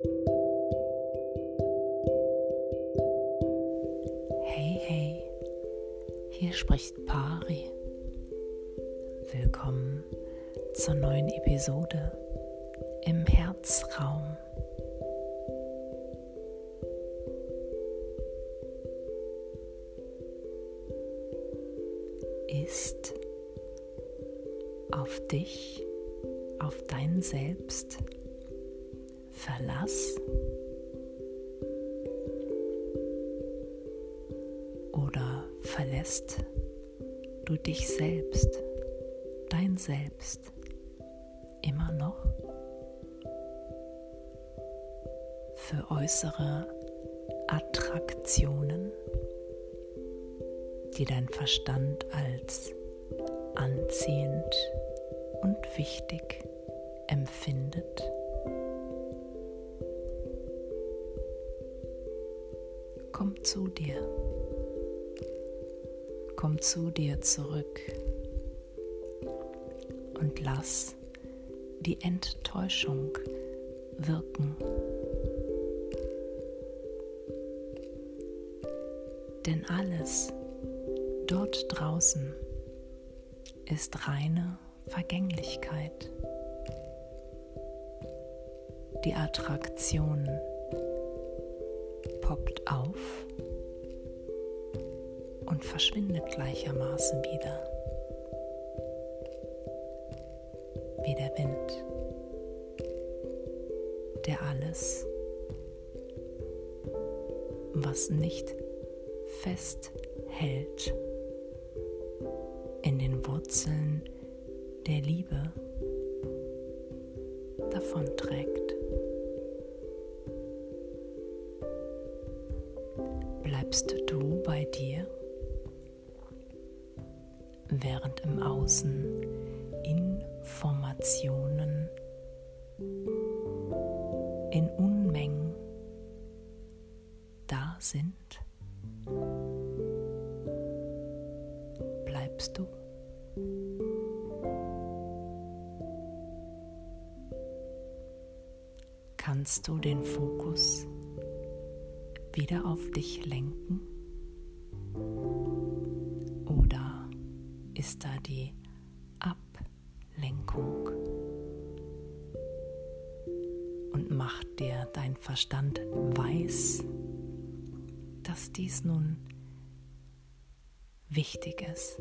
Hey, hey, hier spricht Pari. Willkommen zur neuen Episode im Herzraum. Ist auf dich, auf dein Selbst Verlass oder verlässt du dich selbst, dein Selbst, immer noch für äußere Attraktionen, die dein Verstand als anziehend und wichtig empfindet? Komm zu dir. Komm zu dir zurück und lass die Enttäuschung wirken. Denn alles dort draußen ist reine Vergänglichkeit. Die Attraktion poppt auf und verschwindet gleichermaßen wieder, wie der Wind, der alles, was nicht festhält, in den Wurzeln der Liebe davonträgt. Bleibst du bei dir, während im Außen Informationen in Unmengen da sind? Bleibst du? Kannst du den Fokus wieder auf dich lenken? Oder ist da die Ablenkung? Und macht dir dein Verstand weiß, dass dies nun wichtig ist?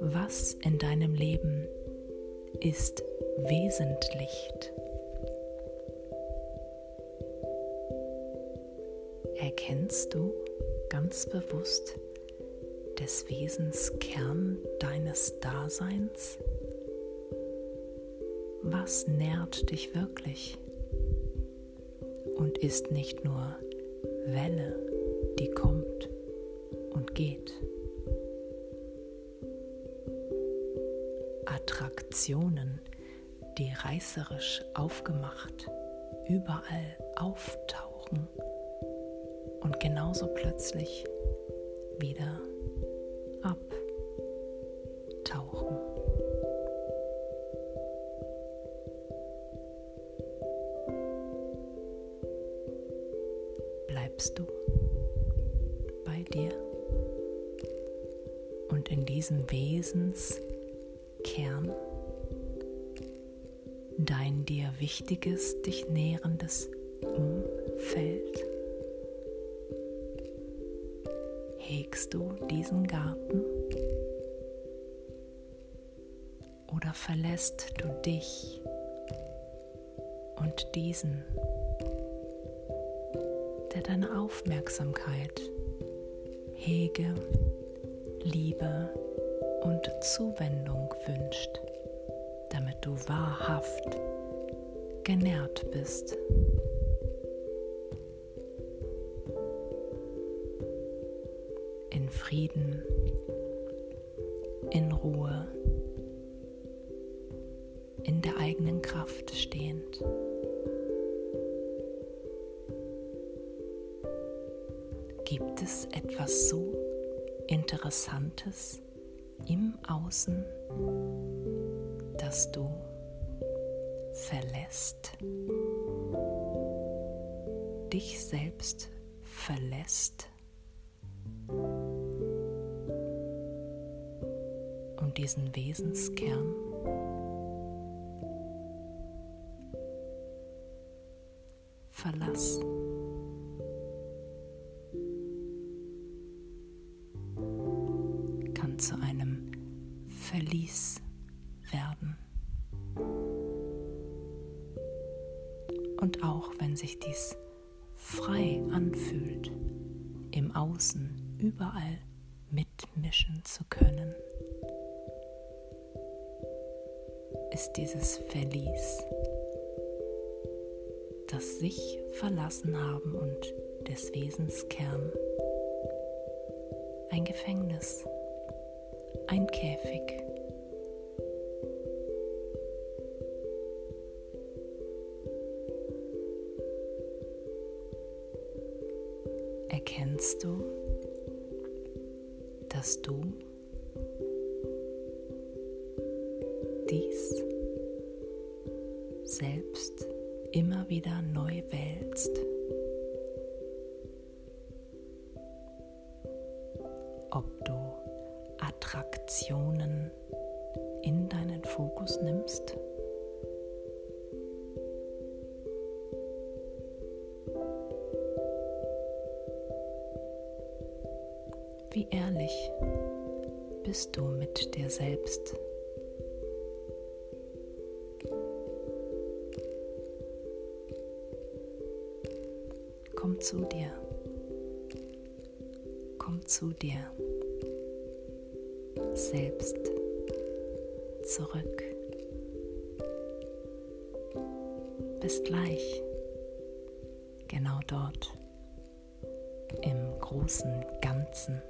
Was in deinem Leben ist wesentlich. Erkennst du ganz bewusst des Wesens Kern deines Daseins? Was nährt dich wirklich und ist nicht nur Welle, die kommt Attraktionen, die reißerisch aufgemacht überall auftauchen und genauso plötzlich wieder abtauchen. Bleibst du bei dir und in diesem Wesens Kern, dein dir wichtiges, dich nährendes Umfeld? Hegst du diesen Garten? Oder verlässt du dich und diesen, der deine Aufmerksamkeit, Hege, Liebe und Zuwendung wünscht, damit du wahrhaft genährt bist. In Frieden, in Ruhe, in der eigenen Kraft stehend. Gibt es etwas so Interessantes im Außen, das du verlässt, dich selbst verlässt und diesen Wesenskern verlass. Verlies werden. Und auch wenn sich dies frei anfühlt, im Außen überall mitmischen zu können, ist dieses Verlies das sich verlassen haben und des Wesens Kern. Ein Gefängnis, ein Käfig. Erkennst du, dass du dies selbst immer wieder neu wählst. Ob du Attraktionen in deinen Fokus nimmst. Wie ehrlich bist du mit dir selbst? Komm zu dir. Komm zu dir. Selbst zurück. Bis gleich. Genau dort. Im großen Ganzen.